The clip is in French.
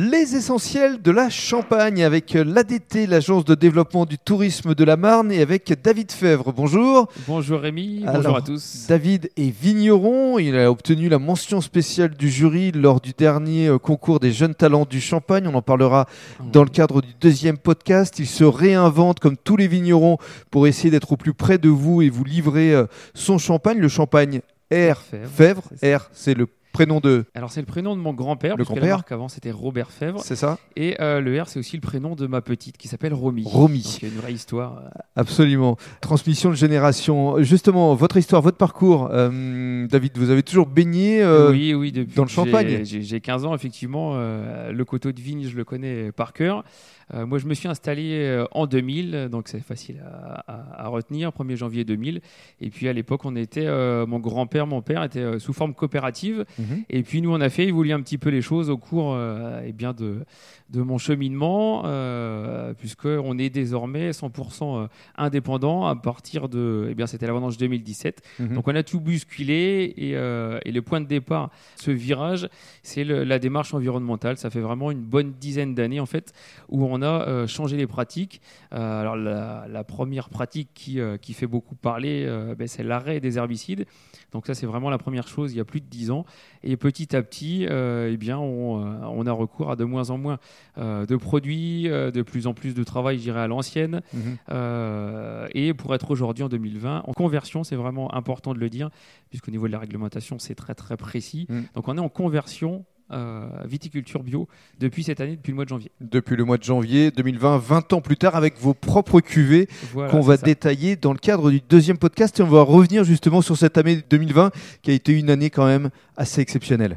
Les essentiels de la Champagne avec l'ADT, l'agence de développement du tourisme de la Marne, et avec David Fèvre. Bonjour. Bonjour Rémi, Alors, bonjour à tous. David est vigneron. Il a obtenu la mention spéciale du jury lors du dernier euh, concours des jeunes talents du Champagne. On en parlera dans le cadre du deuxième podcast. Il se réinvente comme tous les vignerons pour essayer d'être au plus près de vous et vous livrer euh, son champagne. Le champagne R Fèvre. R, c'est le prénom de. Alors c'est le prénom de mon grand-père, Le grand-père. marque avant c'était Robert Fèvre. C'est ça Et euh, le R c'est aussi le prénom de ma petite qui s'appelle Romy. Romy. Donc il y a une vraie histoire. euh, Absolument. Transmission de génération. Justement, votre histoire, votre parcours, euh, David, vous avez toujours baigné euh, oui, oui, depuis dans le Champagne. J'ai j'ai 15 ans, effectivement. le coteau de vigne, je le connais par cœur. Moi, je me suis installé en 2000, donc c'est facile à, à- à retenir, 1er janvier 2000. Et puis à l'époque, on était, mon grand-père, mon père était sous forme coopérative. Mhm. Et puis nous, on a fait évoluer un petit peu les choses au cours euh, eh bien de, de mon cheminement, euh, puisqu'on est désormais 100% euh, indépendant à partir de, eh bien c'était la vendange 2017. Mhm. Donc on a tout bousculé et, euh, et le point de départ, ce virage, c'est la démarche environnementale. Ça fait vraiment une bonne dizaine d'années en fait où on a euh, changé les pratiques. Alors la, la première pratique qui, qui fait beaucoup parler, ben, c'est l'arrêt des herbicides. Donc ça c'est vraiment la première chose il y a plus de 10 ans. Et petit à petit, euh, eh bien on, euh, on a recours à de moins en moins euh, de produits, de plus en plus de travail, je dirais à l'ancienne. Mhm. Et pour être aujourd'hui en 2020 en conversion, c'est vraiment important de le dire, puisqu'au niveau de la réglementation, c'est très très précis. Mm. Donc on est en conversion euh, viticulture bio depuis cette année, depuis le mois de janvier. Depuis le mois de janvier 2020, 20 ans plus tard, avec vos propres cuvées Voilà, qu'on va ça. détailler dans le cadre du deuxième podcast. Et on va revenir justement sur cette année 2020 qui a été une année quand même assez exceptionnelle.